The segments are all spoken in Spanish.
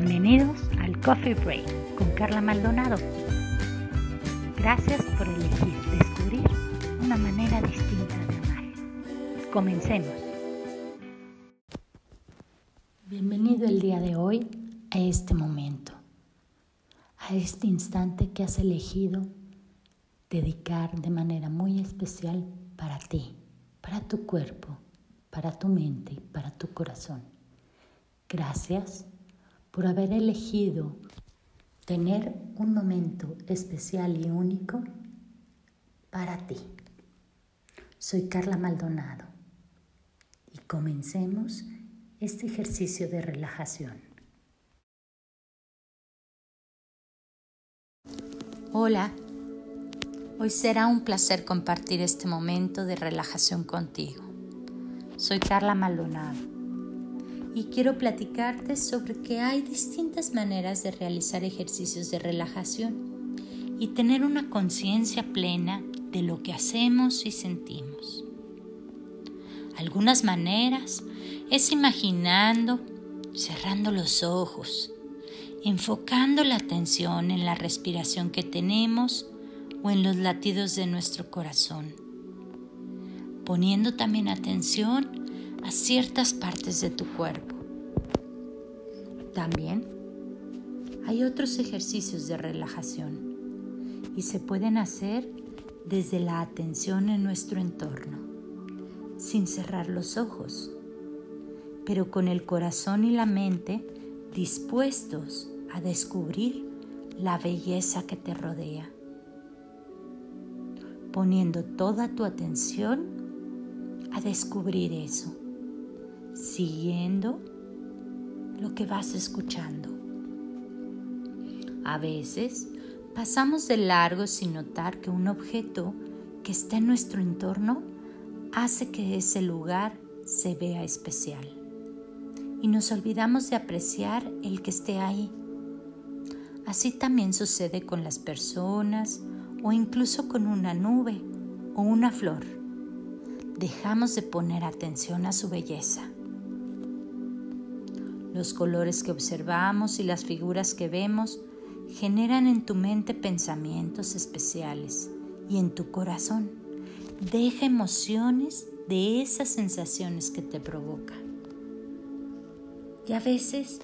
Bienvenidos al Coffee Break con Carla Maldonado. Gracias por elegir descubrir una manera distinta de amar. Comencemos. Bienvenido el día de hoy a este momento, a este instante que has elegido dedicar de manera muy especial para ti, para tu cuerpo, para tu mente para tu corazón. Gracias por haber elegido tener un momento especial y único para ti. Soy Carla Maldonado y comencemos este ejercicio de relajación. Hola, hoy será un placer compartir este momento de relajación contigo. Soy Carla Maldonado y quiero platicarte sobre que hay distintas maneras de realizar ejercicios de relajación y tener una conciencia plena de lo que hacemos y sentimos. Algunas maneras es imaginando, cerrando los ojos, enfocando la atención en la respiración que tenemos o en los latidos de nuestro corazón, poniendo también atención a ciertas partes de tu cuerpo. También hay otros ejercicios de relajación y se pueden hacer desde la atención en nuestro entorno, sin cerrar los ojos, pero con el corazón y la mente dispuestos a descubrir la belleza que te rodea, poniendo toda tu atención a descubrir eso siguiendo lo que vas escuchando. A veces pasamos de largo sin notar que un objeto que está en nuestro entorno hace que ese lugar se vea especial y nos olvidamos de apreciar el que esté ahí. Así también sucede con las personas o incluso con una nube o una flor. Dejamos de poner atención a su belleza. Los colores que observamos y las figuras que vemos generan en tu mente pensamientos especiales y en tu corazón deja emociones de esas sensaciones que te provoca. Y a veces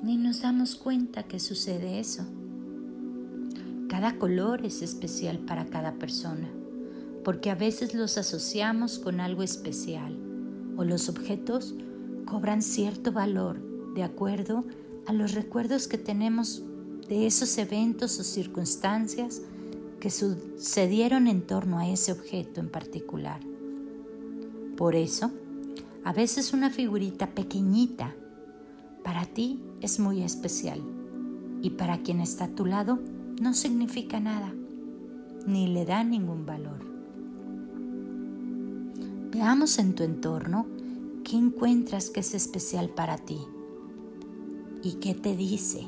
ni nos damos cuenta que sucede eso. Cada color es especial para cada persona, porque a veces los asociamos con algo especial o los objetos cobran cierto valor de acuerdo a los recuerdos que tenemos de esos eventos o circunstancias que sucedieron en torno a ese objeto en particular. Por eso, a veces una figurita pequeñita para ti es muy especial y para quien está a tu lado no significa nada, ni le da ningún valor. Veamos en tu entorno qué encuentras que es especial para ti ¿Y qué te dice?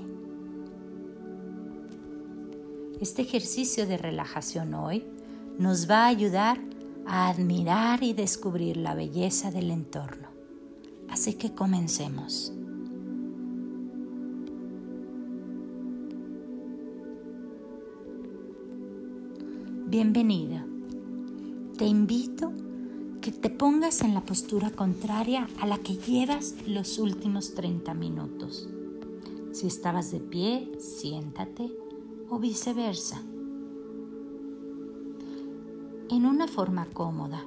Este ejercicio de relajación hoy nos va a ayudar a admirar y descubrir la belleza del entorno. Así que comencemos. Bienvenida. Te invito que te pongas en la postura contraria a la que llevas los últimos 30 minutos. Si estabas de pie, siéntate o viceversa. En una forma cómoda,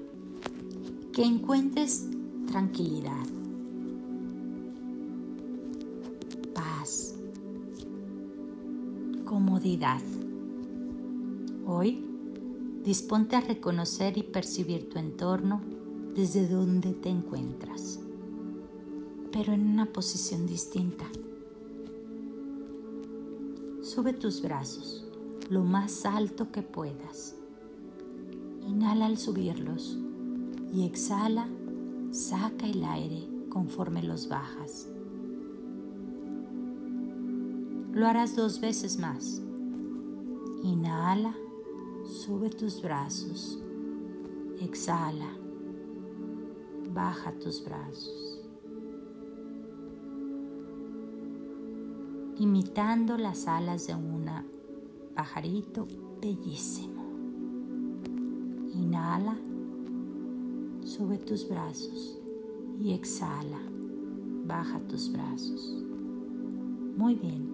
que encuentres tranquilidad, paz, comodidad. Hoy, disponte a reconocer y percibir tu entorno desde donde te encuentras, pero en una posición distinta. Sube tus brazos lo más alto que puedas. Inhala al subirlos y exhala, saca el aire conforme los bajas. Lo harás dos veces más. Inhala, sube tus brazos. Exhala, baja tus brazos. Imitando las alas de un pajarito bellísimo. Inhala, sube tus brazos y exhala, baja tus brazos. Muy bien.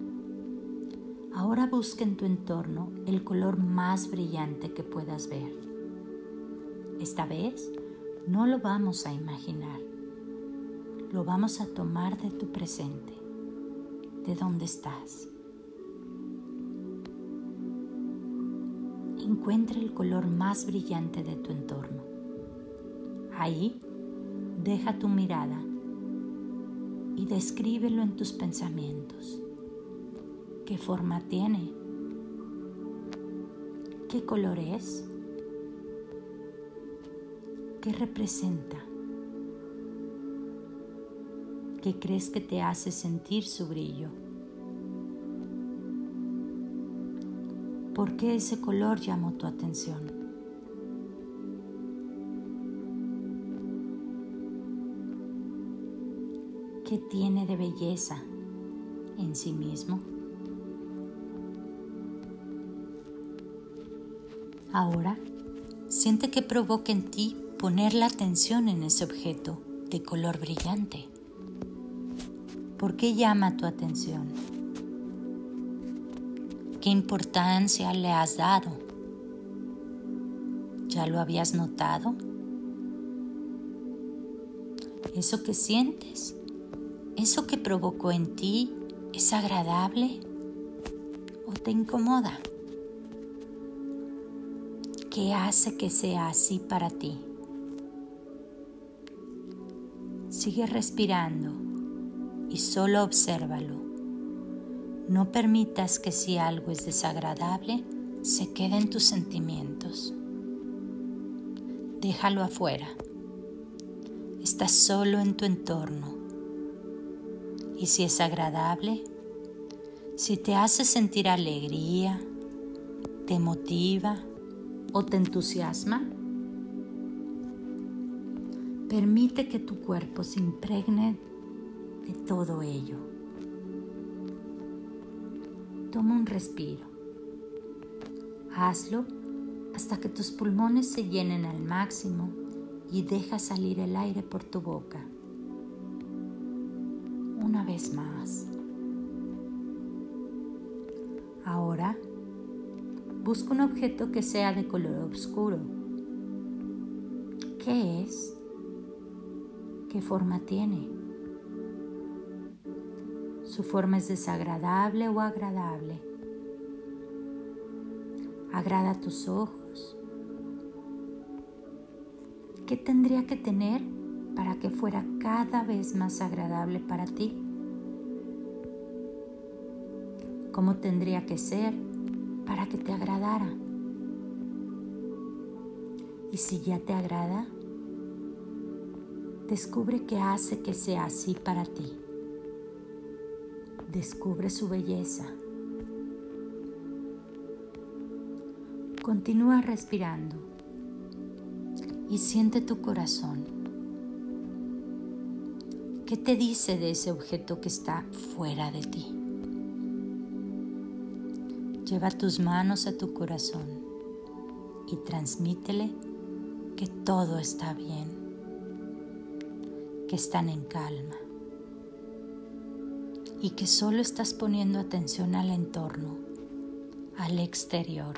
Ahora busca en tu entorno el color más brillante que puedas ver. Esta vez no lo vamos a imaginar, lo vamos a tomar de tu presente, de dónde estás. Encuentra el color más brillante de tu entorno. Ahí deja tu mirada y descríbelo en tus pensamientos. ¿Qué forma tiene? ¿Qué color es? ¿Qué representa? ¿Qué crees que te hace sentir su brillo? ¿Por qué ese color llamó tu atención? ¿Qué tiene de belleza en sí mismo? Ahora, siente que provoca en ti poner la atención en ese objeto de color brillante. ¿Por qué llama tu atención? ¿Qué importancia le has dado? ¿Ya lo habías notado? ¿Eso que sientes? ¿Eso que provocó en ti es agradable o te incomoda? ¿Qué hace que sea así para ti? Sigue respirando y solo obsérvalo. No permitas que si algo es desagradable, se quede en tus sentimientos. Déjalo afuera. Estás solo en tu entorno. Y si es agradable, si te hace sentir alegría, te motiva o te entusiasma, Permite que tu cuerpo se impregne todo ello. Toma un respiro. Hazlo hasta que tus pulmones se llenen al máximo y deja salir el aire por tu boca. Una vez más. Ahora, busca un objeto que sea de color oscuro. ¿Qué es? ¿Qué forma tiene? ¿Su forma es desagradable o agradable? ¿Agrada tus ojos? ¿Qué tendría que tener para que fuera cada vez más agradable para ti? ¿Cómo tendría que ser para que te agradara? Y si ya te agrada, Descubre qué hace que sea así para ti. Descubre su belleza. Continúa respirando y siente tu corazón. ¿Qué te dice de ese objeto que está fuera de ti? Lleva tus manos a tu corazón y transmítele que todo está bien que están en calma y que solo estás poniendo atención al entorno, al exterior.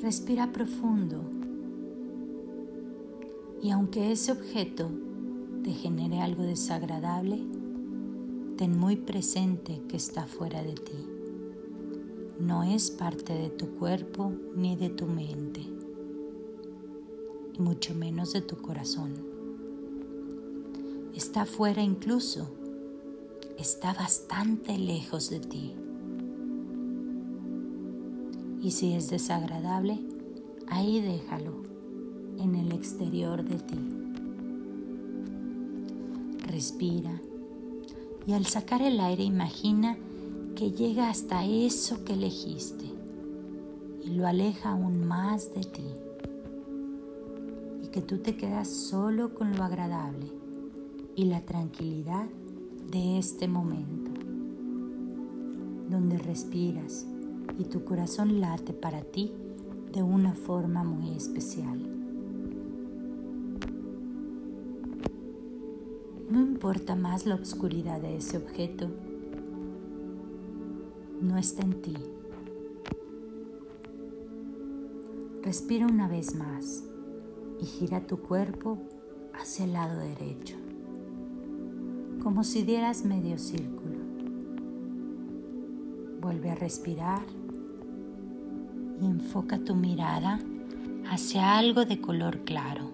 Respira profundo y aunque ese objeto te genere algo desagradable, ten muy presente que está fuera de ti. No es parte de tu cuerpo ni de tu mente y mucho menos de tu corazón. Está fuera incluso, está bastante lejos de ti. Y si es desagradable, ahí déjalo, en el exterior de ti. Respira y al sacar el aire imagina que llega hasta eso que elegiste y lo aleja aún más de ti que tú te quedas solo con lo agradable y la tranquilidad de este momento, donde respiras y tu corazón late para ti de una forma muy especial. No importa más la oscuridad de ese objeto, no está en ti. Respira una vez más y gira tu cuerpo hacia el lado derecho, como si dieras medio círculo. Vuelve a respirar y enfoca tu mirada hacia algo de color claro.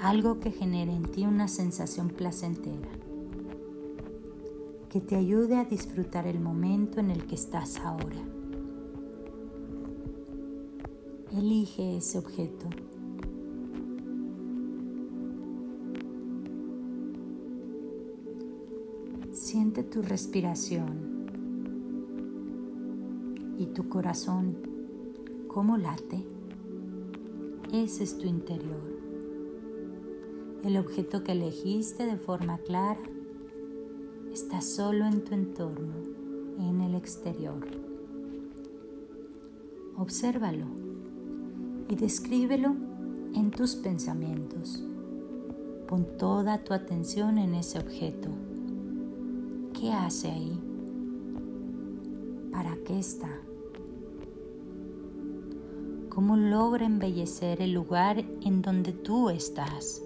Algo que genere en ti una sensación placentera, que te ayude a disfrutar el momento en el que estás ahora. Elige ese objeto. Siente tu respiración y tu corazón, cómo late. Ese es tu interior. El objeto que elegiste de forma clara está solo en tu entorno, en el exterior. Obsérvalo y descríbelo en tus pensamientos. Pon toda tu atención en ese objeto. ¿Qué hace ahí? ¿Para qué está? cómo logra embellecer el lugar en donde tú estás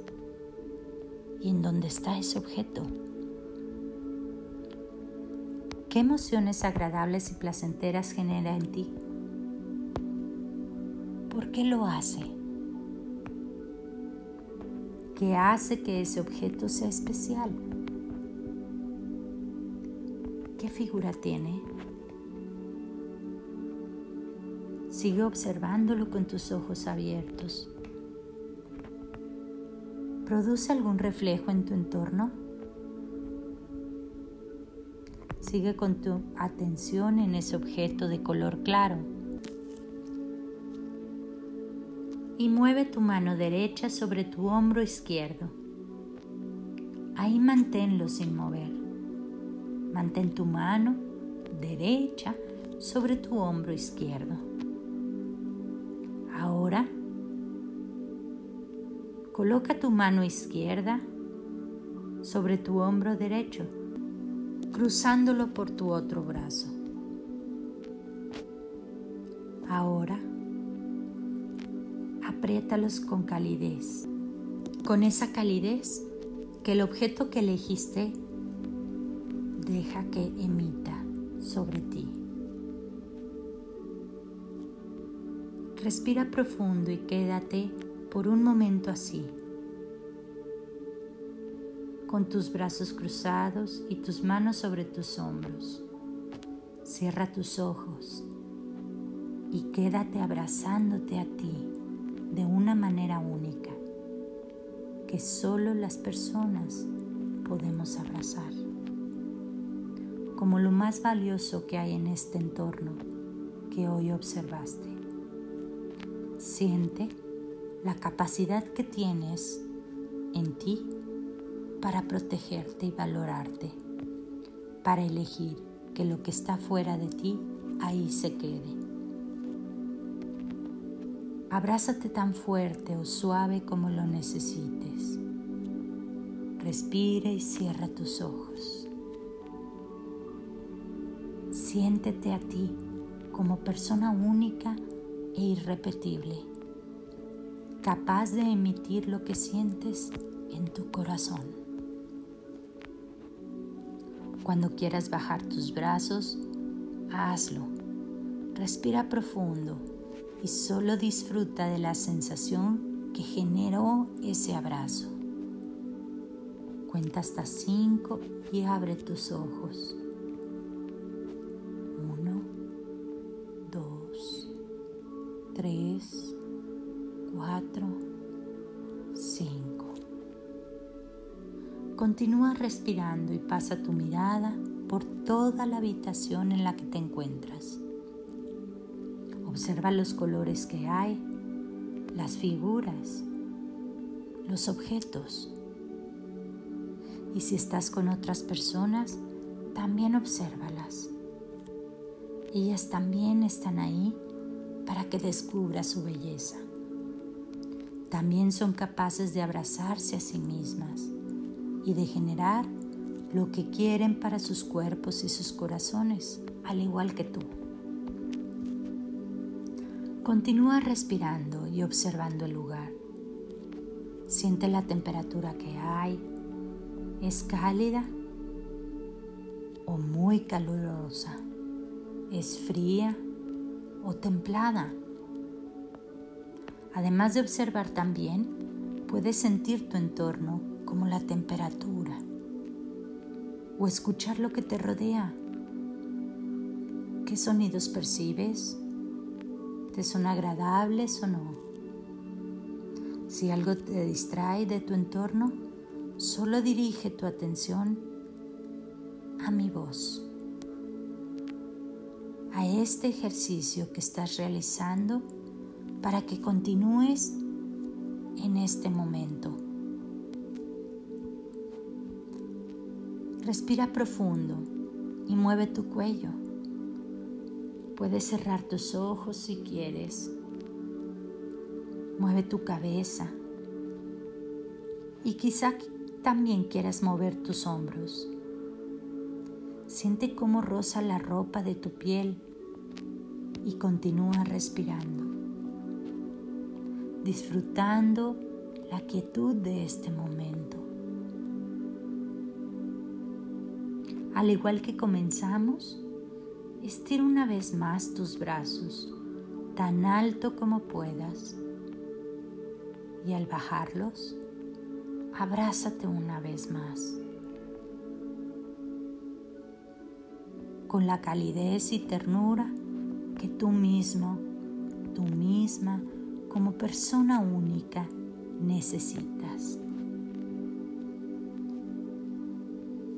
y en donde está ese objeto. ¿Qué emociones agradables y placenteras genera en ti? ¿Por qué lo hace? ¿Qué hace que ese objeto sea especial? Figura tiene? Sigue observándolo con tus ojos abiertos. ¿Produce algún reflejo en tu entorno? Sigue con tu atención en ese objeto de color claro. Y mueve tu mano derecha sobre tu hombro izquierdo. Ahí manténlo sin mover. Mantén tu mano derecha sobre tu hombro izquierdo. Ahora, coloca tu mano izquierda sobre tu hombro derecho, cruzándolo por tu otro brazo. Ahora, apriétalos con calidez, con esa calidez que el objeto que elegiste deja que emita sobre ti. Respira profundo y quédate por un momento así, con tus brazos cruzados y tus manos sobre tus hombros. Cierra tus ojos y quédate abrazándote a ti de una manera única que solo las personas podemos abrazar, como lo más valioso que hay en este entorno que hoy observaste. Siente la capacidad que tienes en ti para protegerte y valorarte, para elegir que lo que está fuera de ti ahí se quede. Abrázate tan fuerte o suave como lo necesites. Respira y cierra tus ojos. Siéntete a ti como persona única e irrepetible, capaz de emitir lo que sientes en tu corazón. Cuando quieras bajar tus brazos, hazlo. Respira profundo y solo disfruta de la sensación que generó ese abrazo. Cuenta hasta cinco y abre tus ojos. 3, 4, 5. Continúa respirando y pasa tu mirada por toda la habitación en la que te encuentras. Observa los colores que hay, las figuras, los objetos. Y si estás con otras personas, también obsérvalas. Ellas también están ahí para que descubras su belleza. También son capaces de abrazarse a sí mismas y de generar lo que quieren para sus cuerpos y sus corazones, al igual que tú. Continúa respirando y observando el lugar. Siente la temperatura que hay. ¿Es cálida o muy calurosa? ¿Es fría o templada? Además de observar también, puedes sentir tu entorno como la temperatura o escuchar lo que te rodea. ¿Qué sonidos percibes? ¿Te son agradables o no? Si algo te distrae de tu entorno, solo dirige tu atención a mi voz, a este ejercicio que estás realizando para que continúes en este momento. Respira profundo y mueve tu cuello. Puedes cerrar tus ojos si quieres. Mueve tu cabeza. Y quizá también quieras mover tus hombros. Siente cómo roza la ropa de tu piel y continúa respirando, disfrutando la quietud de este momento. Al igual que comenzamos, estira una vez más tus brazos tan alto como puedas y al bajarlos, abrázate una vez más. Con la calidez y ternura que tú mismo, tú misma, como persona única, necesitas.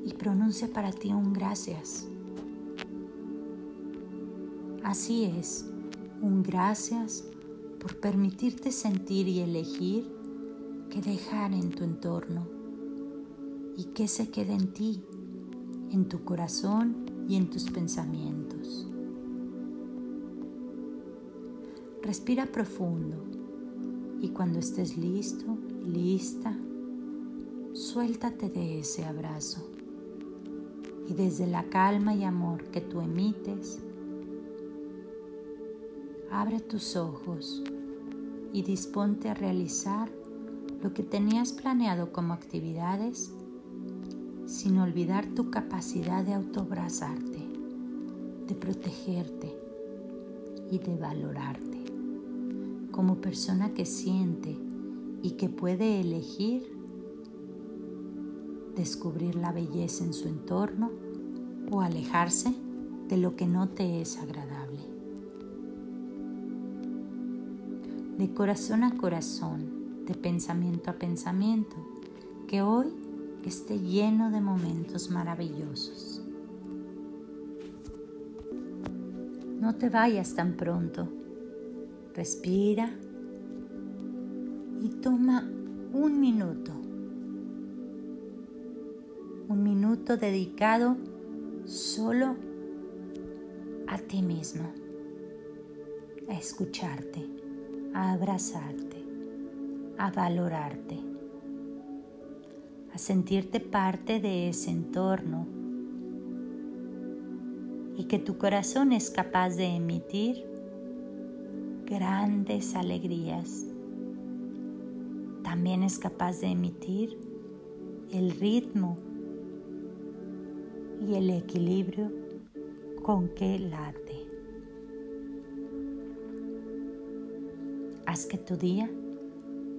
Y pronuncia para ti un gracias. Así es, un gracias por permitirte sentir y elegir qué dejar en tu entorno y qué se quede en ti, en tu corazón y en tus pensamientos. Respira profundo y cuando estés listo, lista, suéltate de ese abrazo. Y desde la calma y amor que tú emites, abre tus ojos y disponte a realizar lo que tenías planeado como actividades sin olvidar tu capacidad de autoabrazarte, de protegerte y de valorarte como persona que siente y que puede elegir descubrir la belleza en su entorno o alejarse de lo que no te es agradable. De corazón a corazón, de pensamiento a pensamiento, que hoy esté lleno de momentos maravillosos. No te vayas tan pronto. Respira y toma un minuto. Un minuto dedicado solo a ti mismo, a escucharte, a abrazarte, a valorarte a sentirte parte de ese entorno y que tu corazón es capaz de emitir grandes alegrías. También es capaz de emitir el ritmo y el equilibrio con que late. Haz que tu día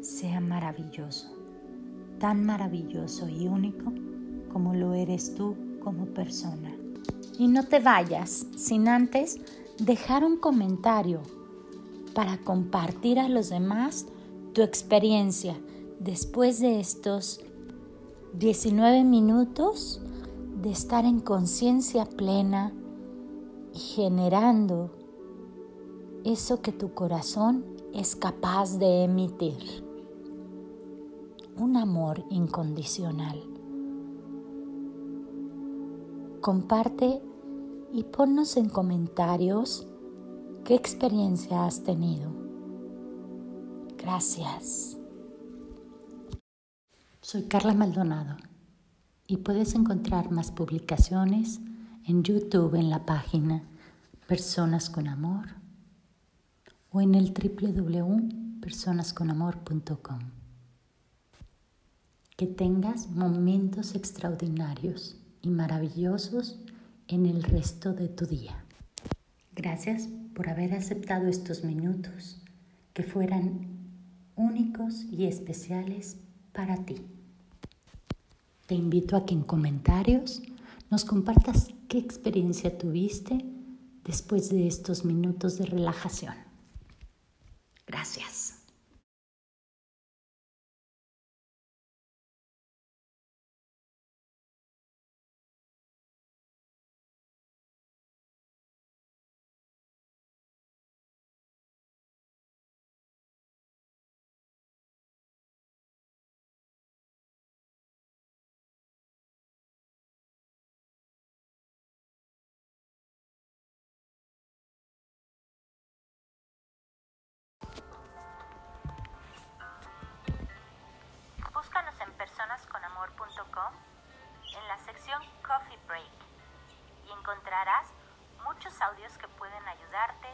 sea maravilloso tan maravilloso y único como lo eres tú como persona. Y no te vayas sin antes dejar un comentario para compartir a los demás tu experiencia después de estos 19 minutos de estar en conciencia plena y generando eso que tu corazón es capaz de emitir un amor incondicional, comparte y ponnos en comentarios qué experiencia has tenido. Gracias. Soy Carla Maldonado y puedes encontrar más publicaciones en YouTube en la página Personas con Amor o en el www.personasconamor.com. Que tengas momentos extraordinarios y maravillosos en el resto de tu día. Gracias por haber aceptado estos minutos que fueran únicos y especiales para ti. Te invito a que en comentarios nos compartas qué experiencia tuviste después de estos minutos de relajación. Gracias. En la sección Coffee Break y encontrarás muchos audios que pueden ayudarte